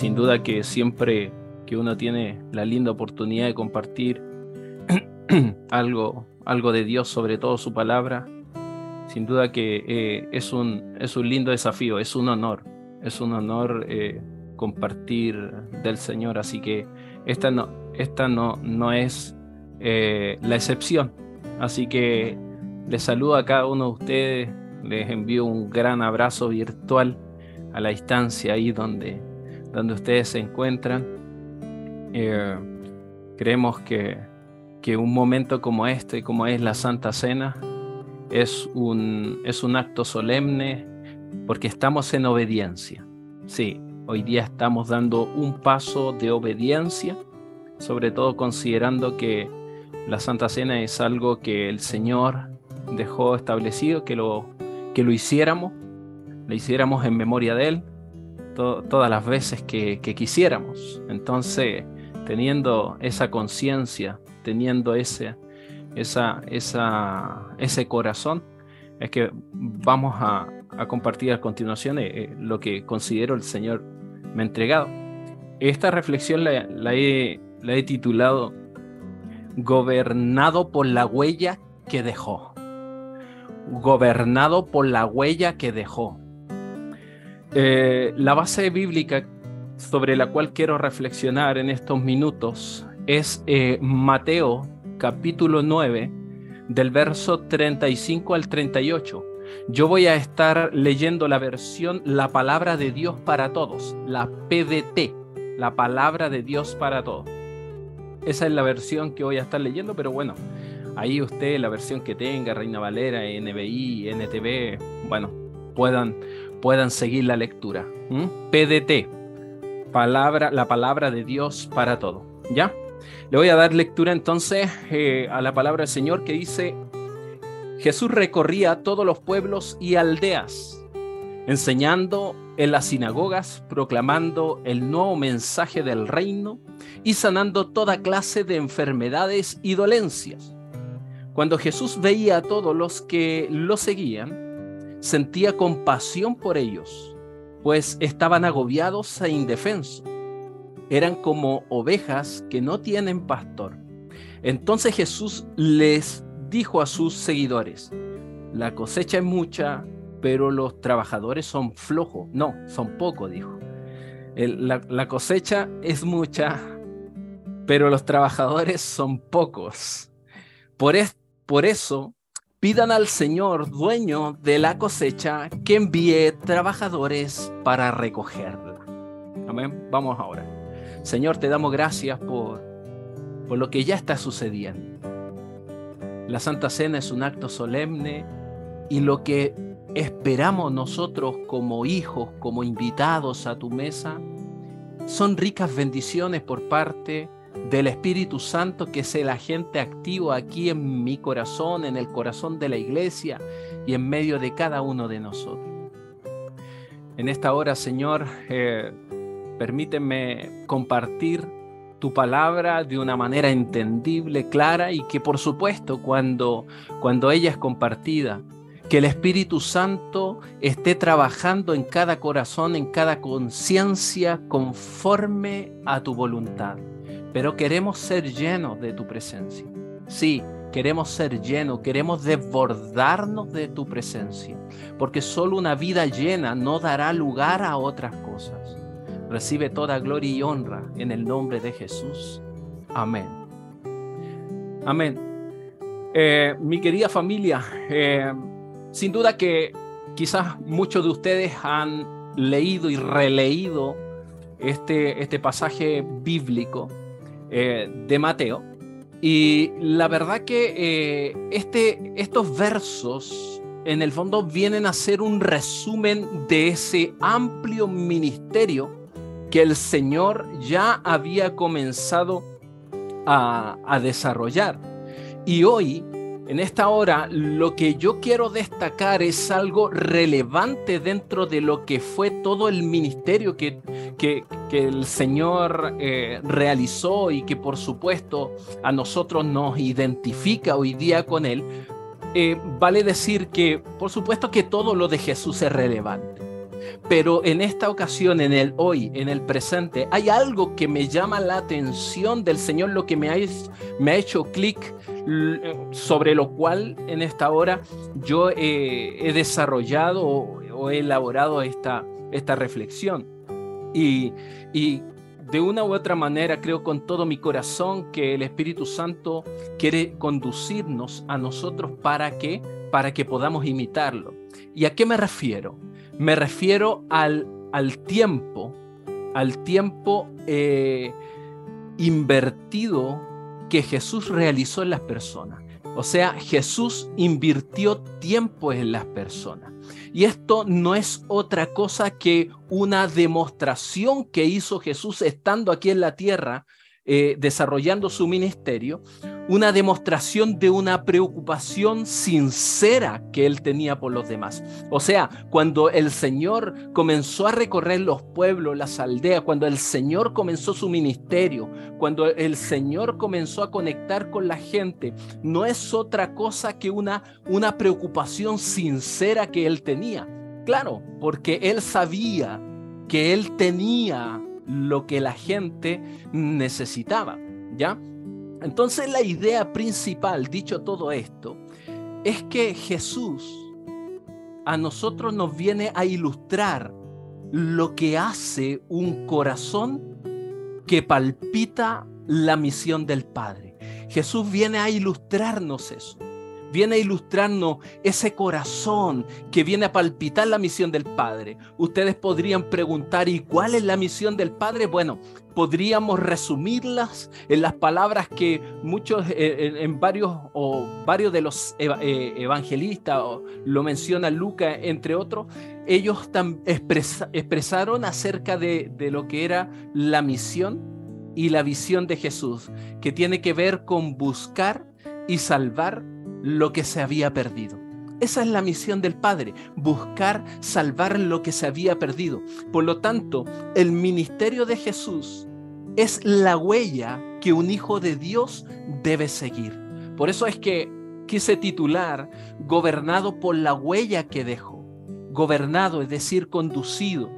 sin duda que siempre que uno tiene la linda oportunidad de compartir algo, algo de Dios, sobre todo su palabra, sin duda que eh, es, un, es un lindo desafío, es un honor, es un honor eh, compartir del Señor, así que esta no, esta no, no es eh, la excepción, así que les saludo a cada uno de ustedes, les envío un gran abrazo virtual a la distancia ahí donde, donde ustedes se encuentran. creemos que, que un momento como este, como es la Santa Cena, es un, es un acto solemne porque estamos en obediencia. Sí, hoy día estamos dando un paso de obediencia, sobre todo considerando que la Santa Cena es algo que el Señor dejó establecido, que lo, que lo hiciéramos, lo hiciéramos en memoria de Él todas las veces que, quisiéramos. Entonces, teniendo esa conciencia, teniendo ese, esa, esa, ese corazón, es que vamos a, compartir a continuación eh, eh, lo que considero el Señor me ha entregado. Esta reflexión la, he, la he titulado Gobernado por la huella que dejó. Gobernado por la huella que dejó. Eh, la base bíblica sobre la cual quiero reflexionar en estos minutos es Mateo capítulo 9, del verso 35 al 38. Yo voy a estar leyendo la versión La palabra de Dios para todos, la PDT, la palabra de Dios para todos. Esa es la versión que voy a estar leyendo, pero bueno, ahí usted, la versión que tenga, Reina Valera, NBI, NTV, bueno, puedan, puedan seguir la lectura. PDT, palabra, la palabra de Dios para todos. ¿Ya? Le voy a dar lectura entonces eh, a la palabra del Señor que dice, Jesús recorría todos los pueblos y aldeas, enseñando en las sinagogas, proclamando el nuevo mensaje del reino y sanando toda clase de enfermedades y dolencias. Cuando Jesús veía a todos los que lo seguían, sentía compasión por ellos, pues estaban agobiados e indefensos eran como ovejas que no tienen pastor. Entonces Jesús les dijo a sus seguidores, la cosecha es mucha, pero los trabajadores son flojos. No, son pocos, dijo. la, cosecha es mucha, pero los trabajadores son pocos. Por, por eso, pidan al Señor, dueño de la cosecha, que envíe trabajadores para recogerla. Amén. Vamos ahora. Señor, te damos gracias por, por lo que ya está sucediendo. La Santa Cena es un acto solemne y lo que esperamos nosotros como hijos, como invitados a tu mesa, son ricas bendiciones por parte del Espíritu Santo que es el agente activo aquí en mi corazón, en el corazón de la iglesia y en medio de cada uno de nosotros. En esta hora, Señor, eh, Permíteme compartir tu palabra de una manera entendible, clara y que por supuesto cuando, cuando ella es compartida, que el Espíritu Santo esté trabajando en cada corazón, en cada conciencia conforme a tu voluntad. Pero queremos ser llenos de tu presencia. Sí, queremos ser llenos, queremos desbordarnos de tu presencia, porque solo una vida llena no dará lugar a otras cosas. Recibe toda gloria y honra en el nombre de Jesús. Amén. Amén. Eh, mi querida familia, eh, sin duda que quizás muchos de ustedes han leído y releído este, este pasaje bíblico eh, de Mateo. Y la verdad que este, estos versos en el fondo vienen a ser un resumen de ese amplio ministerio que el Señor ya había comenzado a, desarrollar. Y hoy, en esta hora, lo que yo quiero destacar es algo relevante dentro de lo que fue todo el ministerio que, que, el Señor eh, realizó y que por supuesto a nosotros nos identifica hoy día con Él. Eh, vale decir que por supuesto que todo lo de Jesús es relevante Pero en esta ocasión, en el hoy, en el presente, hay algo que me llama la atención del Señor, lo que me ha, hecho clic, sobre lo cual en esta hora yo he desarrollado o, he elaborado esta reflexión. Y, de una u otra manera creo con todo mi corazón que el Espíritu Santo quiere conducirnos a nosotros para que para que podamos imitarlo. ¿Y a qué me refiero? Me refiero al, al tiempo, al tiempo eh, invertido que Jesús realizó en las personas. O sea, Jesús invirtió tiempo en las personas. Y esto no es otra cosa que una demostración que hizo Jesús estando aquí en la tierra, eh, desarrollando su ministerio, una demostración de una preocupación sincera que él tenía por los demás. O sea, cuando el Señor comenzó a recorrer los pueblos, las aldeas, cuando el Señor comenzó su ministerio, cuando el Señor comenzó a conectar con la gente, no es otra cosa que una, una preocupación sincera que él tenía. Claro, porque él sabía que él tenía lo que la gente necesitaba, ¿ya? Entonces la idea principal, dicho todo esto, es que Jesús a nosotros nos viene a ilustrar lo que hace un corazón que palpita la misión del Padre. Jesús viene a ilustrarnos eso viene a ilustrarnos ese corazón que viene a palpitar la misión del Padre. Ustedes podrían preguntar, ¿y cuál es la misión del Padre? Bueno, podríamos resumirlas en las palabras que muchos, eh, en, varios o varios de los eh, evangelistas, lo menciona Lucas, entre otros, ellos expresaron acerca de, de lo que era la misión y la visión de Jesús, que tiene que ver con buscar y salvar lo que se había perdido. Esa es la misión del Padre, buscar salvar lo que se había perdido. Por lo tanto, el ministerio de Jesús es la huella que un hijo de Dios debe seguir. Por eso es que quise titular Gobernado por la huella que dejó. Gobernado, es decir, conducido.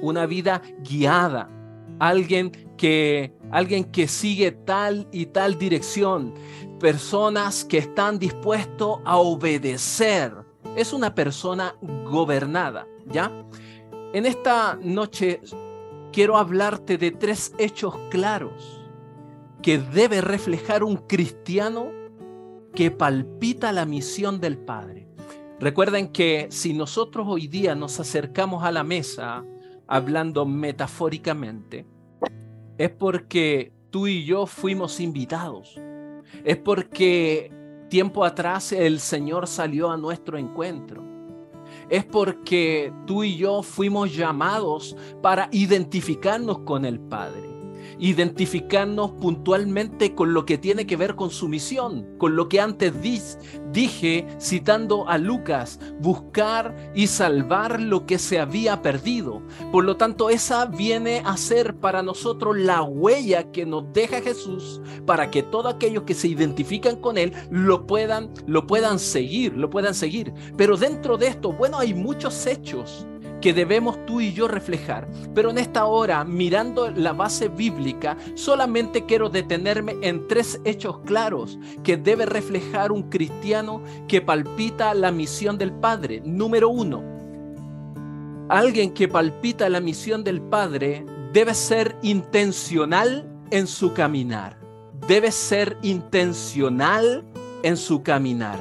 Una vida guiada. Alguien que, alguien que sigue tal y tal dirección personas que están dispuestos a obedecer. Es una persona gobernada, ¿ya? En esta noche quiero hablarte de tres hechos claros que debe reflejar un cristiano que palpita la misión del Padre. Recuerden que si nosotros hoy día nos acercamos a la mesa hablando metafóricamente, es porque tú y yo fuimos invitados es porque tiempo atrás el Señor salió a nuestro encuentro. Es porque tú y yo fuimos llamados para identificarnos con el Padre identificarnos puntualmente con lo que tiene que ver con su misión, con lo que antes dije citando a Lucas, buscar y salvar lo que se había perdido. Por lo tanto, esa viene a ser para nosotros la huella que nos deja Jesús para que todos aquellos que se identifican con Él lo puedan, lo puedan seguir, lo puedan seguir. Pero dentro de esto, bueno, hay muchos hechos que debemos tú y yo reflejar. Pero en esta hora, mirando la base bíblica, solamente quiero detenerme en tres hechos claros que debe reflejar un cristiano que palpita la misión del Padre. Número uno, alguien que palpita la misión del Padre debe ser intencional en su caminar. Debe ser intencional en su caminar.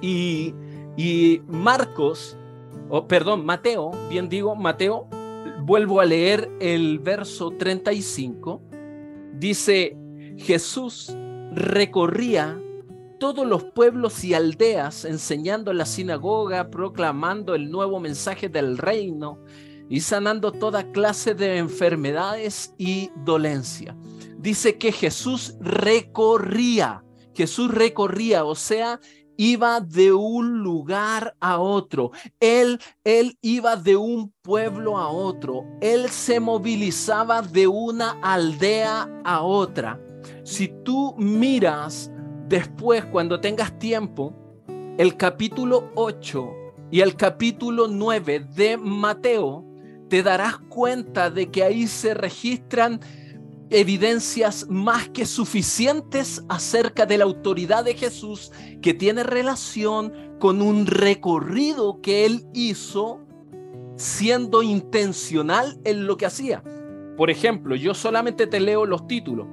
Y, y Marcos oh, perdón, Mateo, bien digo, Mateo, vuelvo a leer el verso 35, dice, Jesús recorría todos los pueblos y aldeas enseñando en la sinagoga, proclamando el nuevo mensaje del reino y sanando toda clase de enfermedades y dolencia. Dice que Jesús recorría, Jesús recorría, o sea, iba de un lugar a otro. Él, él iba de un pueblo a otro. Él se movilizaba de una aldea a otra. Si tú miras después, cuando tengas tiempo, el capítulo 8 y el capítulo 9 de Mateo, te darás cuenta de que ahí se registran evidencias más que suficientes acerca de la autoridad de Jesús que tiene relación con un recorrido que él hizo siendo intencional en lo que hacía. Por ejemplo, yo solamente te leo los títulos.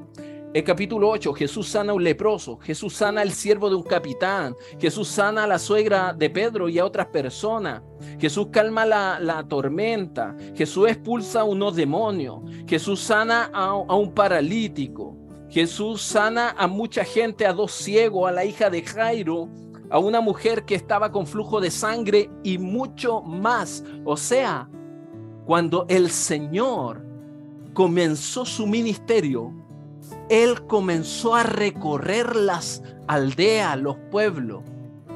El capítulo 8, Jesús sana a un leproso, Jesús sana al siervo de un capitán, Jesús sana a la suegra de Pedro y a otras personas, Jesús calma la, tormenta, Jesús expulsa a unos demonios, Jesús sana a, a un paralítico, Jesús sana a mucha gente, a dos ciegos, a la hija de Jairo, a una mujer que estaba con flujo de sangre y mucho más. O sea, cuando el Señor comenzó su ministerio, él comenzó a recorrer las aldeas, los pueblos,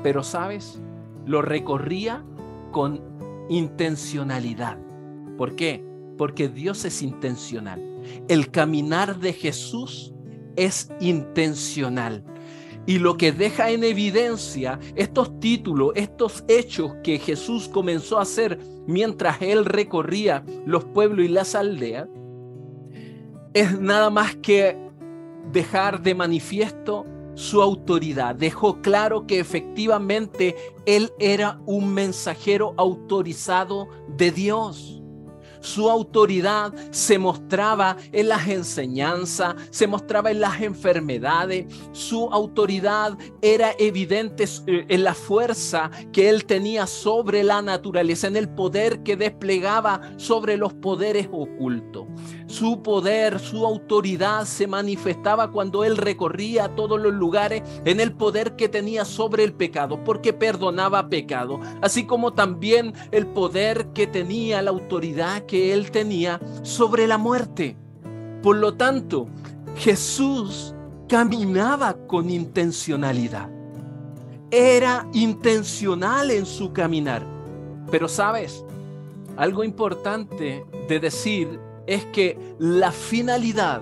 pero sabes, lo recorría con intencionalidad. ¿Por qué? Porque Dios es intencional. El caminar de Jesús es intencional. Y lo que deja en evidencia estos títulos, estos hechos que Jesús comenzó a hacer mientras él recorría los pueblos y las aldeas, es nada más que dejar de manifiesto su autoridad. Dejó claro que efectivamente él era un mensajero autorizado de Dios. Su autoridad se mostraba en las enseñanzas, se mostraba en las enfermedades. Su autoridad era evidente eh, en la fuerza que él tenía sobre la naturaleza, en el poder que desplegaba sobre los poderes ocultos. Su poder, su autoridad se manifestaba cuando él recorría todos los lugares en el poder que tenía sobre el pecado, porque perdonaba pecado, así como también el poder que tenía la autoridad que él tenía sobre la muerte. Por lo tanto, Jesús caminaba con intencionalidad. Era intencional en su caminar. Pero sabes, algo importante de decir es que la finalidad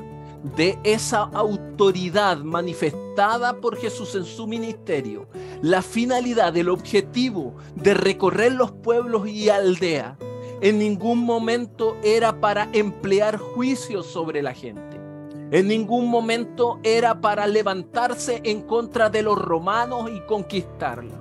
de esa autoridad manifestada por Jesús en su ministerio, la finalidad, el objetivo de recorrer los pueblos y aldeas, en ningún momento era para emplear juicios sobre la gente. En ningún momento era para levantarse en contra de los romanos y conquistarlos.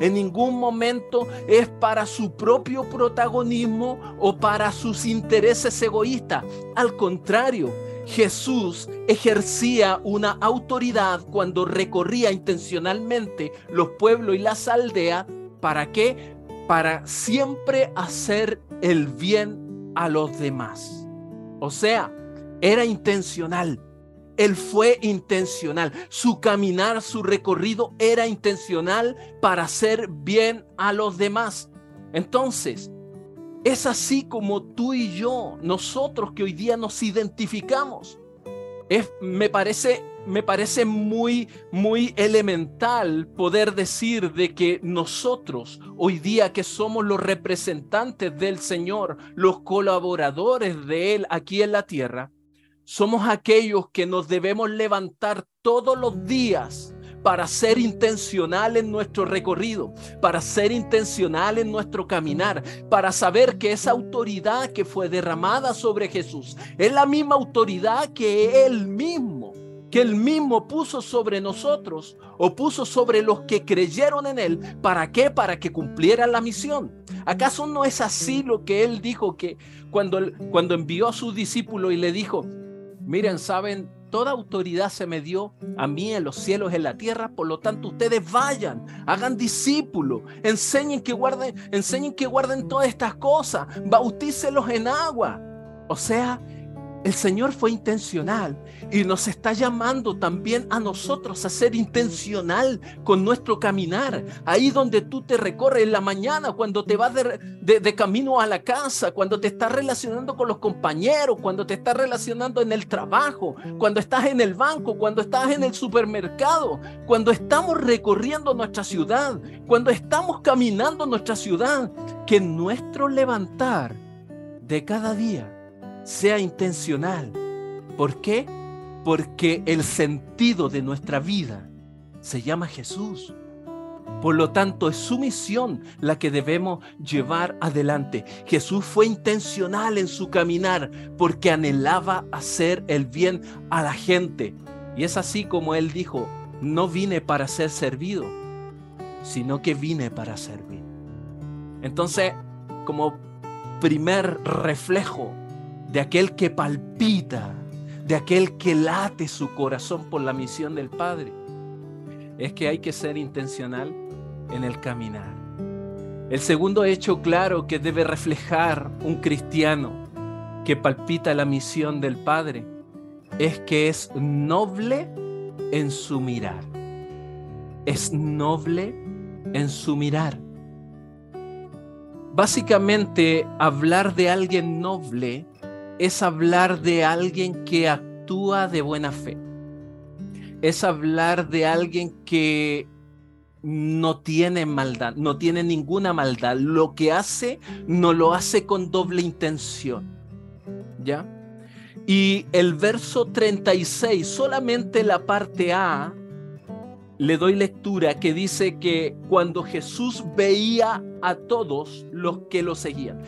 En ningún momento es para su propio protagonismo o para sus intereses egoístas. Al contrario, Jesús ejercía una autoridad cuando recorría intencionalmente los pueblos y las aldeas. ¿Para qué? Para siempre hacer el bien a los demás. O sea, era intencional. Él fue intencional. Su caminar, su recorrido era intencional para hacer bien a los demás. Entonces, es así como tú y yo, nosotros que hoy día nos identificamos. Es, me parece me parece muy, muy elemental poder decir de que nosotros, hoy día que somos los representantes del Señor, los colaboradores de Él aquí en la tierra, somos aquellos que nos debemos levantar todos los días para ser intencional en nuestro recorrido, para ser intencional en nuestro caminar, para saber que esa autoridad que fue derramada sobre Jesús es la misma autoridad que Él mismo que él mismo puso sobre nosotros o puso sobre los que creyeron en él. ¿Para qué? Para que cumplieran la misión. ¿Acaso no es así lo que él dijo que cuando, cuando envió a sus discípulos y le dijo, miren, saben, toda autoridad se me dio a mí en los cielos, en la tierra, por lo tanto ustedes vayan, hagan discípulos, enseñen que guarden, enseñen que guarden todas estas cosas, bautícelos en agua. O sea, el Señor fue intencional y nos está llamando también a nosotros a ser intencional con nuestro caminar. Ahí donde tú te recorres en la mañana, cuando te vas de, camino a la casa, cuando te estás relacionando con los compañeros, cuando te estás relacionando en el trabajo, cuando estás en el banco, cuando estás en el supermercado, cuando estamos recorriendo nuestra ciudad, cuando estamos caminando nuestra ciudad, que nuestro levantar de cada día sea intencional. ¿Por qué? Porque el sentido de nuestra vida se llama Jesús. Por lo tanto, es su misión la que debemos llevar adelante. Jesús fue intencional en su caminar porque anhelaba hacer el bien a la gente. Y es así como él dijo, no vine para ser servido, sino que vine para servir. Entonces, como primer reflejo de aquel que palpita, de aquel que late su corazón por la misión del Padre, es que hay que ser intencional en el caminar. El segundo hecho claro que debe reflejar un cristiano que palpita la misión del Padre es que es noble en su mirar. Es noble en su mirar. Básicamente, hablar de alguien noble es hablar de alguien que actúa de buena fe. Es hablar de alguien que no tiene maldad, no tiene ninguna maldad. Lo que hace, no lo hace con doble intención. ¿Ya? Y el verso 36, solamente la parte A, le doy lectura que dice que cuando Jesús veía a todos los que lo seguían,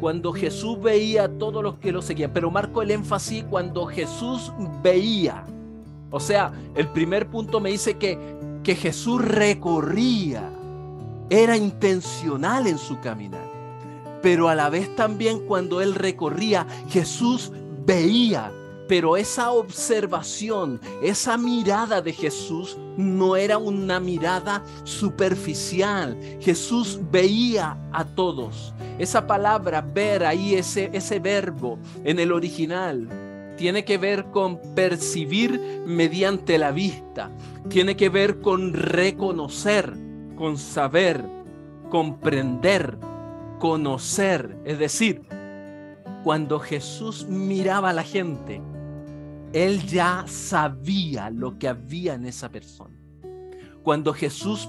cuando Jesús veía a todos los que lo seguían, pero marco el énfasis cuando Jesús veía. O sea, el primer punto me dice que, que Jesús recorría, era intencional en su caminar, pero a la vez también cuando él recorría, Jesús veía pero esa observación, esa mirada de Jesús no era una mirada superficial. Jesús veía a todos. Esa palabra ver ahí, ese, ese verbo en el original, tiene que ver con percibir mediante la vista. Tiene que ver con reconocer, con saber, comprender, conocer. Es decir, cuando Jesús miraba a la gente, él ya sabía lo que había en esa persona. Cuando Jesús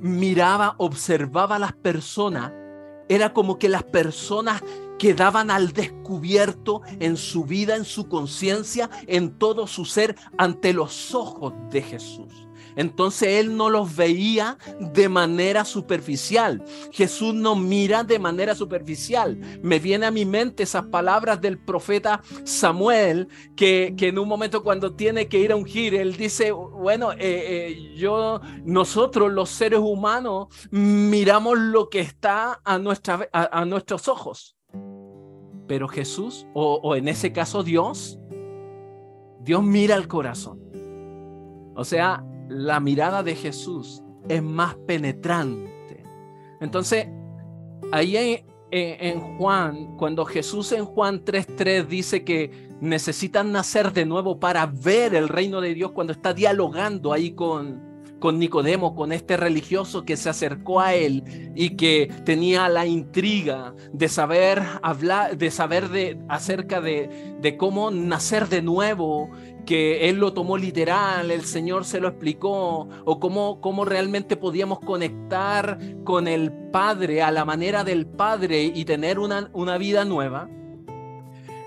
miraba, observaba a las personas, era como que las personas quedaban al descubierto en su vida, en su conciencia, en todo su ser, ante los ojos de Jesús. Entonces él no los veía de manera superficial. Jesús no mira de manera superficial. Me viene a mi mente esas palabras del profeta Samuel, que, en un momento cuando tiene que ir a ungir, él dice, bueno, eh, eh, yo, nosotros los seres humanos miramos lo que está a, nuestra, a, nuestros ojos. Pero Jesús, o, o en ese caso Dios, Dios mira el corazón. O sea, la mirada de Jesús es más penetrante. Entonces, ahí en, Juan, cuando Jesús en Juan 3.3 dice que necesitan nacer de nuevo para ver el reino de Dios, cuando está dialogando ahí con, con Nicodemo, con este religioso que se acercó a él y que tenía la intriga de saber hablar, de saber de, acerca de, cómo nacer de nuevo, que él lo tomó literal, el Señor se lo explicó, o cómo, cómo realmente podíamos conectar con el Padre a la manera del Padre y tener una, una vida nueva,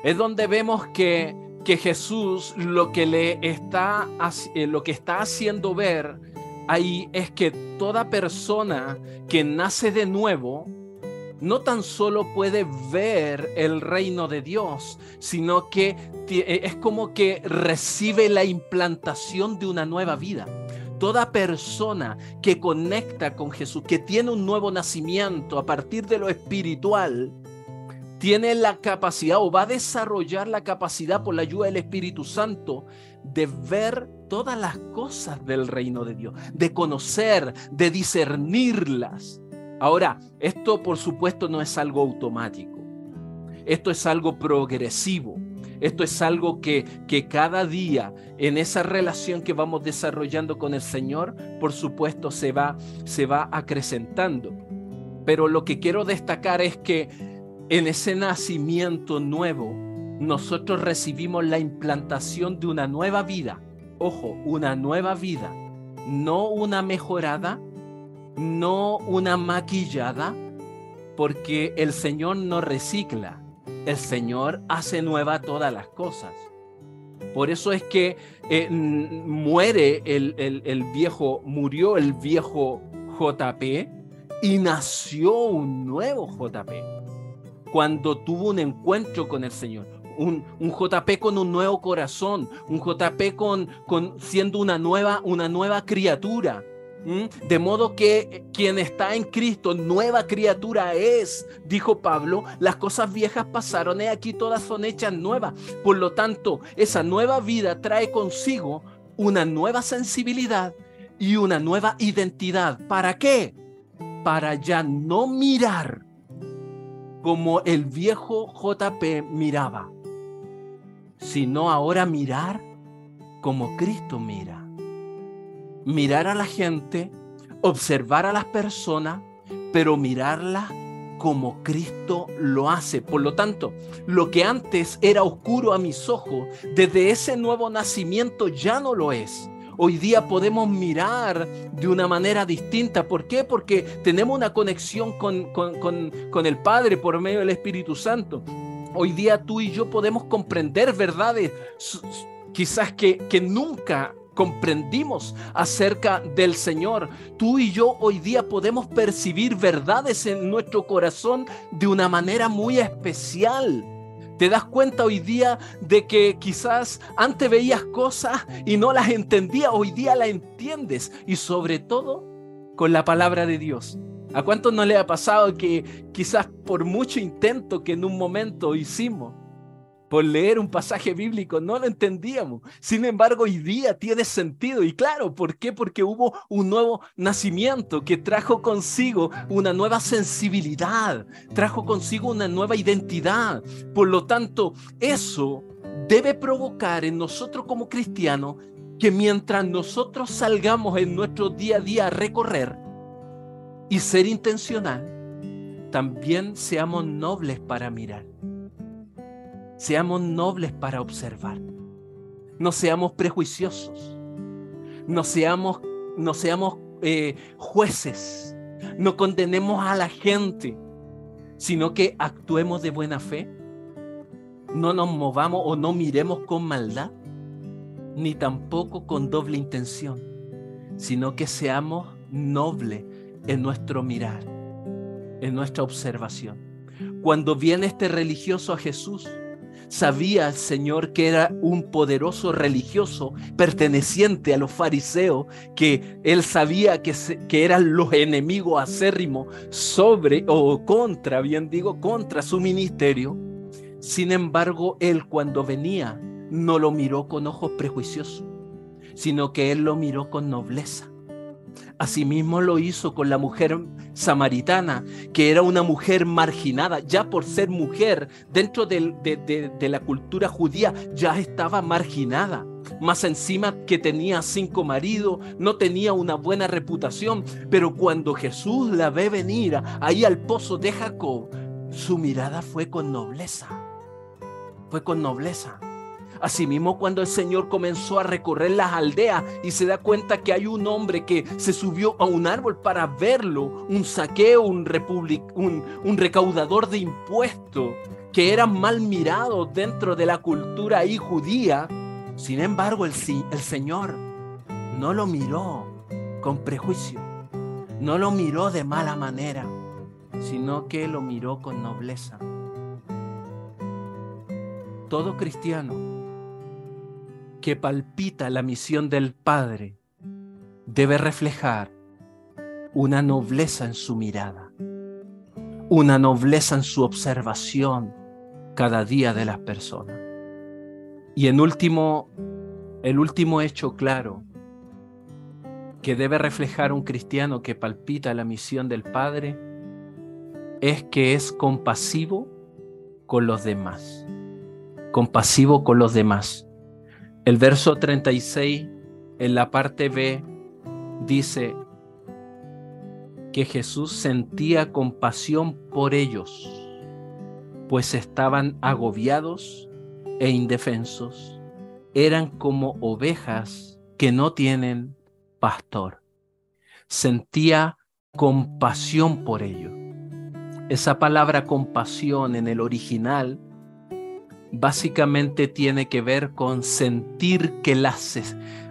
es donde vemos que, que Jesús lo que le está, eh, lo que está haciendo ver ahí es que toda persona que nace de nuevo no tan solo puede ver el reino de Dios, sino que eh, es como que recibe la implantación de una nueva vida. Toda persona que conecta con Jesús, que tiene un nuevo nacimiento a partir de lo espiritual, tiene la capacidad o va a desarrollar la capacidad por la ayuda del Espíritu Santo de ver todas las cosas del reino de Dios, de conocer, de discernirlas. Ahora, esto por supuesto no es algo automático. Esto es algo progresivo. Esto es algo que, que cada día en esa relación que vamos desarrollando con el Señor, por supuesto, se va, se va acrecentando. Pero lo que quiero destacar es que en ese nacimiento nuevo, nosotros recibimos la implantación de una nueva vida. Ojo, una nueva vida, no una mejorada, no una maquillada, porque el Señor no recicla, el Señor hace nueva todas las cosas. Por eso es que eh, muere el, el, viejo, murió el viejo JP y nació un nuevo JP cuando tuvo un encuentro con el Señor. Un, un, JP con un nuevo corazón, un JP con, con siendo una nueva, una nueva criatura. De modo que quien está en Cristo, nueva criatura es, dijo Pablo, las cosas viejas pasaron y aquí todas son hechas nuevas. Por lo tanto, esa nueva vida trae consigo una nueva sensibilidad y una nueva identidad. ¿Para qué? Para ya no mirar como el viejo JP miraba, sino ahora mirar como Cristo mira mirar a la gente, observar a las personas, pero mirarla como Cristo lo hace. Por lo tanto, lo que antes era oscuro a mis ojos, desde ese nuevo nacimiento ya no lo es. Hoy día podemos mirar de una manera distinta. ¿Por qué? Porque tenemos una conexión con, con, el Padre por medio del Espíritu Santo. Hoy día tú y yo podemos comprender verdades quizás que, que nunca comprendimos acerca del Señor. Tú y yo hoy día podemos percibir verdades en nuestro corazón de una manera muy especial. ¿Te das cuenta hoy día de que quizás antes veías cosas y no las entendías, hoy día las entiendes? Y sobre todo con la palabra de Dios. ¿A cuántos no le ha pasado que quizás por mucho intento que en un momento hicimos, por leer un pasaje bíblico, no lo entendíamos. Sin embargo, hoy día tiene sentido. Y claro, ¿por qué? Porque hubo un nuevo nacimiento que trajo consigo una nueva sensibilidad, trajo consigo una nueva identidad. Por lo tanto, eso debe provocar en nosotros como cristianos que mientras nosotros salgamos en nuestro día a día a recorrer y ser intencional, también seamos nobles para mirar Seamos nobles para observar. No seamos prejuiciosos. No seamos, no seamos eh, jueces. No condenemos a la gente, sino que actuemos de buena fe. No nos movamos o no miremos con maldad, ni tampoco con doble intención, sino que seamos nobles en nuestro mirar, en nuestra observación. Cuando viene este religioso a Jesús, Sabía el Señor que era un poderoso religioso perteneciente a los fariseos, que él sabía que, que eran los enemigos acérrimos sobre o contra, bien digo, contra su ministerio. Sin embargo, él cuando venía no lo miró con ojos prejuiciosos, sino que él lo miró con nobleza Asimismo lo hizo con la mujer samaritana, que era una mujer marginada, ya por ser mujer dentro de, la cultura judía, ya estaba marginada. Más encima que tenía cinco maridos, no tenía una buena reputación, pero cuando Jesús la ve venir ahí al pozo de Jacob, su mirada fue con nobleza, fue con nobleza. Asimismo, cuando el Señor comenzó a recorrer las aldeas y se da cuenta que hay un hombre que se subió a un árbol para verlo, un saqueo, un, recaudador de impuestos, que era mal mirado dentro de la cultura ahí judía, sin embargo el, el Señor no lo miró con prejuicio, no lo miró de mala manera, sino que lo miró con nobleza. Todo cristiano que palpita la misión del Padre debe reflejar una nobleza en su mirada, una nobleza en su observación cada día de las personas. Y en último, el último hecho claro que debe reflejar un cristiano que palpita la misión del Padre es que es compasivo con los demás. Compasivo con los demás. El verso 36 en la parte B dice que Jesús sentía compasión por ellos, pues estaban agobiados e indefensos. Eran como ovejas que no tienen pastor. Sentía compasión por ellos. Esa palabra compasión en el original básicamente tiene que ver con sentir que las,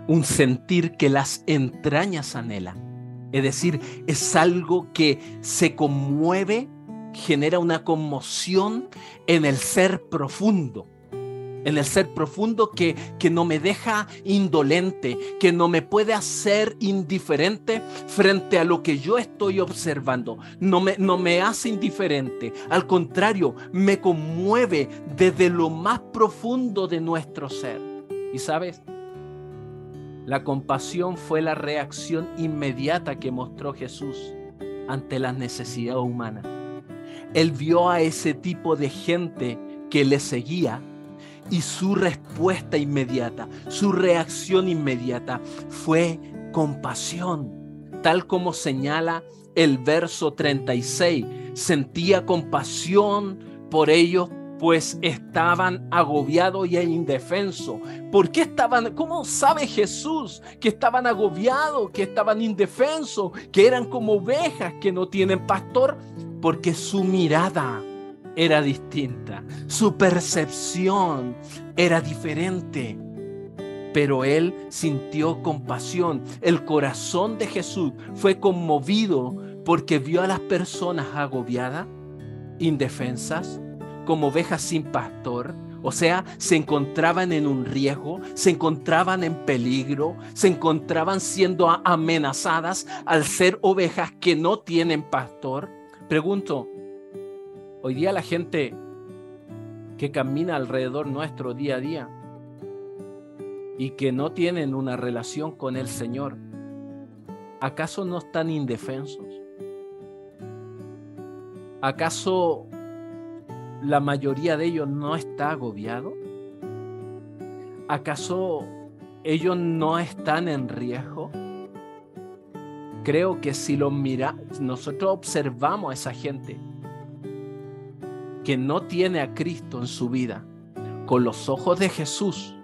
un sentir que las entrañas anhelan. Es decir, es algo que se conmueve, genera una conmoción en el ser profundo en el ser profundo que, que no me deja indolente, que no me puede hacer indiferente frente a lo que yo estoy observando. No me, no me hace indiferente, al contrario, me conmueve desde lo más profundo de nuestro ser. Y sabes, la compasión fue la reacción inmediata que mostró Jesús ante la necesidad humana. Él vio a ese tipo de gente que le seguía y su respuesta inmediata, su reacción inmediata fue compasión, tal como señala el verso 36. Sentía compasión por ellos pues estaban agobiados y indefensos. ¿Por qué estaban? ¿Cómo sabe Jesús que estaban agobiados, que estaban indefensos, que eran como ovejas que no tienen pastor? Porque su mirada era distinta, su percepción era diferente. Pero él sintió compasión. El corazón de Jesús fue conmovido porque vio a las personas agobiadas, indefensas, como ovejas sin pastor. O sea, se encontraban en un riesgo, se encontraban en peligro, se encontraban siendo amenazadas al ser ovejas que no tienen pastor. Pregunto, Hoy día la gente que camina alrededor nuestro día a día y que no tienen una relación con el Señor, ¿acaso no están indefensos? ¿Acaso la mayoría de ellos no está agobiado? ¿Acaso ellos no están en riesgo? Creo que si lo mira, nosotros observamos a esa gente que no tiene a Cristo en su vida con los ojos de Jesús,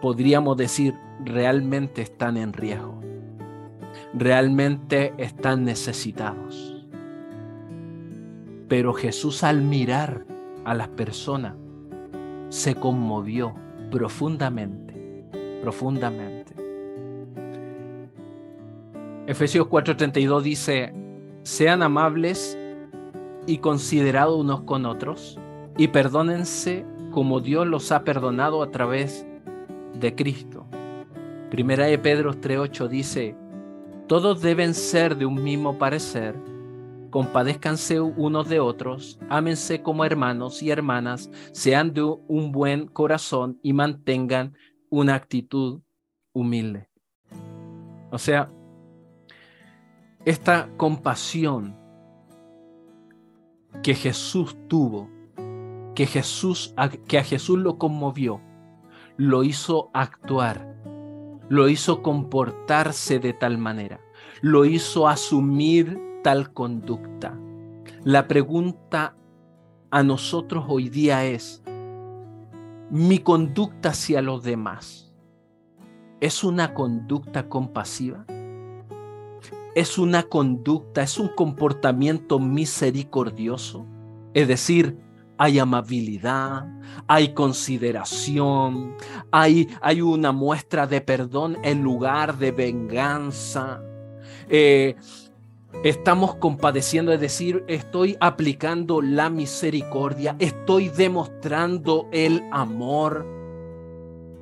podríamos decir, realmente están en riesgo, realmente están necesitados. Pero Jesús al mirar a las personas se conmovió profundamente, profundamente. Efesios 4:32 dice, sean amables y considerado unos con otros, y perdónense como Dios los ha perdonado a través de Cristo. Primera de Pedro 3.8 dice, todos deben ser de un mismo parecer, compadezcanse unos de otros, ámense como hermanos y hermanas, sean de un buen corazón y mantengan una actitud humilde. O sea, esta compasión que Jesús tuvo, que, Jesús, que a Jesús lo conmovió, lo hizo actuar, lo hizo comportarse de tal manera, lo hizo asumir tal conducta. La pregunta a nosotros hoy día es, ¿mi conducta hacia los demás es una conducta compasiva? Es una conducta, es un comportamiento misericordioso. Es decir, hay amabilidad, hay consideración, hay, hay una muestra de perdón en lugar de venganza. Eh, estamos compadeciendo, es decir, estoy aplicando la misericordia, estoy demostrando el amor.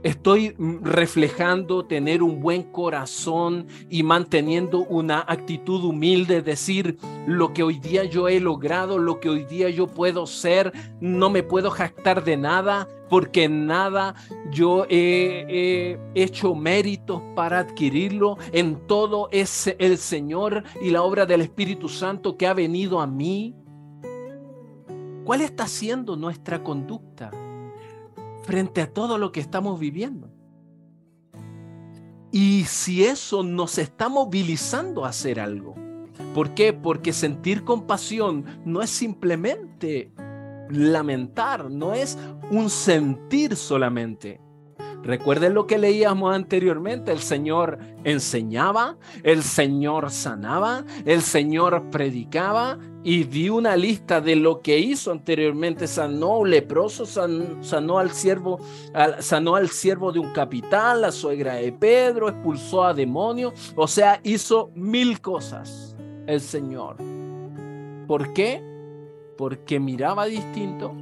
Estoy reflejando tener un buen corazón y manteniendo una actitud humilde, decir lo que hoy día yo he logrado, lo que hoy día yo puedo ser, no me puedo jactar de nada, porque en nada yo he, hecho méritos para adquirirlo, en todo es el Señor y la obra del Espíritu Santo que ha venido a mí. ¿Cuál está siendo nuestra conducta? Frente a todo lo que estamos viviendo. Y si eso nos está movilizando a hacer algo. ¿Por qué? Porque sentir compasión no es simplemente lamentar, no es un sentir solamente. Recuerden lo que leíamos anteriormente, el Señor enseñaba, el Señor sanaba, el Señor predicaba y dio una lista de lo que hizo anteriormente, sanó leproso, sanó al siervo, sanó al siervo de un capitán, la suegra de Pedro, expulsó a demonios, o sea, hizo mil cosas el Señor. ¿Por qué? Porque miraba distinto,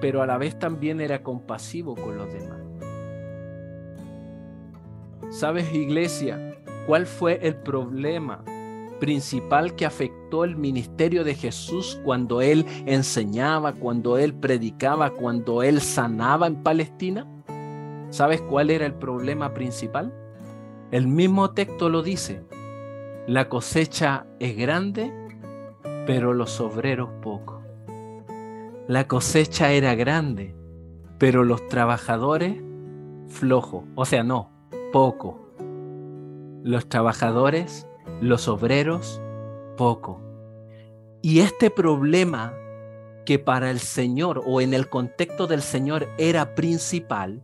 pero a la vez también era compasivo con los demás. ¿Sabes, iglesia, cuál fue el problema principal que afectó el ministerio de Jesús cuando él enseñaba, cuando él predicaba, cuando él sanaba en Palestina? ¿Sabes cuál era el problema principal? El mismo texto lo dice. La cosecha es grande, pero los obreros pocos. La cosecha era grande, pero los trabajadores flojos, o sea, no, poco. Los trabajadores, los obreros, poco. Y este problema que para el Señor o en el contexto del Señor era principal,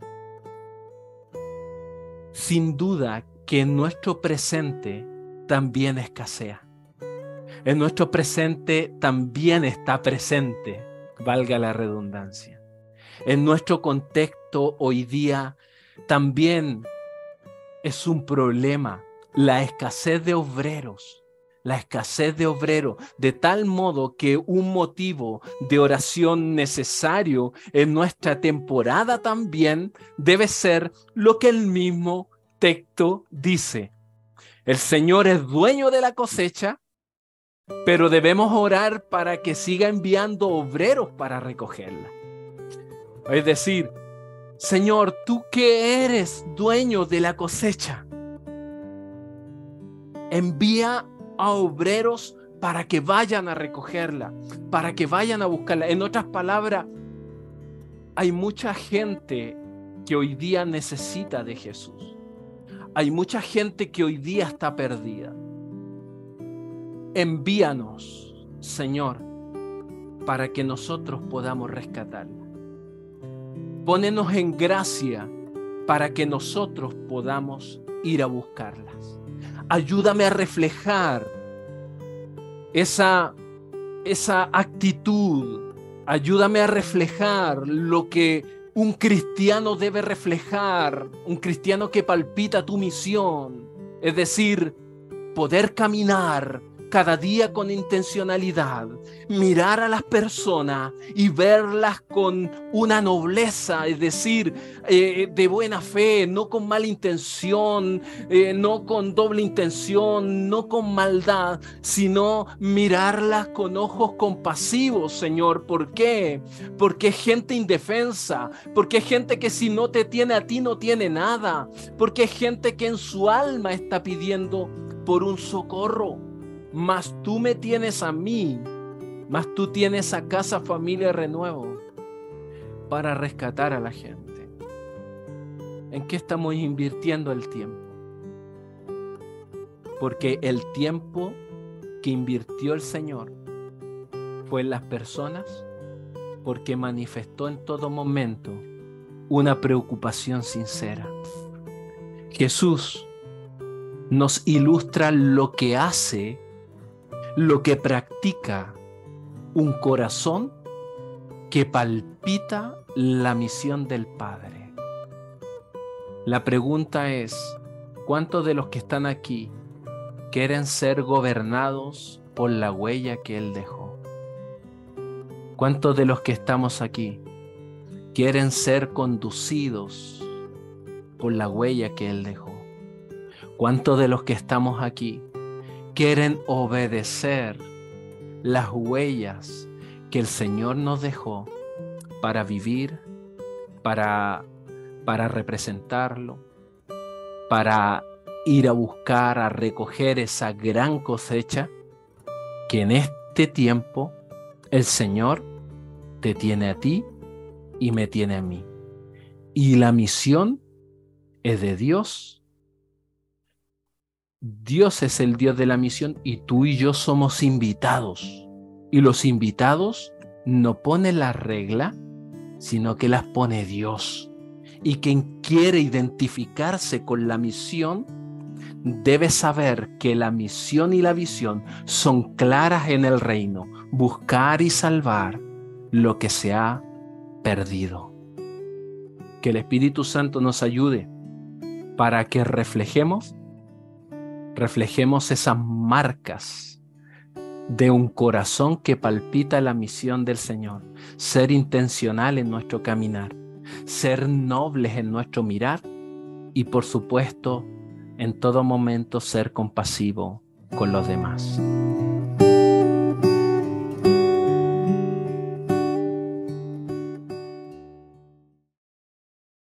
sin duda que en nuestro presente también escasea. En nuestro presente también está presente valga la redundancia. En nuestro contexto hoy día también es un problema la escasez de obreros, la escasez de obreros, de tal modo que un motivo de oración necesario en nuestra temporada también debe ser lo que el mismo texto dice. El Señor es dueño de la cosecha pero debemos orar para que siga enviando obreros para recogerla. Es decir, Señor, tú que eres dueño de la cosecha, envía a obreros para que vayan a recogerla, para que vayan a buscarla. En otras palabras, hay mucha gente que hoy día necesita de Jesús. Hay mucha gente que hoy día está perdida envíanos, Señor, para que nosotros podamos rescatarla. Pónenos en gracia para que nosotros podamos ir a buscarlas. Ayúdame a reflejar esa, esa actitud. Ayúdame a reflejar lo que un cristiano debe reflejar, un cristiano que palpita tu misión, es decir, poder caminar cada día con intencionalidad, mirar a las personas y verlas con una nobleza, es decir, eh, de buena fe, no con mala intención, eh, no con doble intención, no con maldad, sino mirarlas con ojos compasivos, Señor. ¿Por qué? Porque es gente indefensa, porque es gente que si no te tiene a ti no tiene nada, porque es gente que en su alma está pidiendo por un socorro mas tú me tienes a mí, mas tú tienes a Casa Familia Renuevo para rescatar a la gente. ¿En qué estamos invirtiendo el tiempo? Porque el tiempo que invirtió el Señor fue en las personas porque manifestó en todo momento una preocupación sincera. Jesús nos ilustra lo que hace lo que practica un corazón que palpita la misión del Padre. La pregunta es, ¿cuántos de los que están aquí quieren ser gobernados por la huella que Él dejó? ¿Cuántos de los que estamos aquí quieren ser conducidos por la huella que Él dejó? ¿Cuántos de los que estamos aquí quieren obedecer las huellas que el Señor nos dejó para vivir, para, para representarlo, para ir a buscar, a recoger esa gran cosecha que en este tiempo el Señor te tiene a ti y me tiene a mí. Y la misión es de Dios Dios es el Dios de la misión y tú y yo somos invitados. Y los invitados no ponen la regla, sino que las pone Dios. Y quien quiere identificarse con la misión debe saber que la misión y la visión son claras en el reino, buscar y salvar lo que se ha perdido. Que el Espíritu Santo nos ayude para que reflejemos, reflejemos esas marcas de un corazón que palpita la misión del Señor, ser intencional en nuestro caminar, ser nobles en nuestro mirar y por supuesto en todo momento ser compasivo con los demás.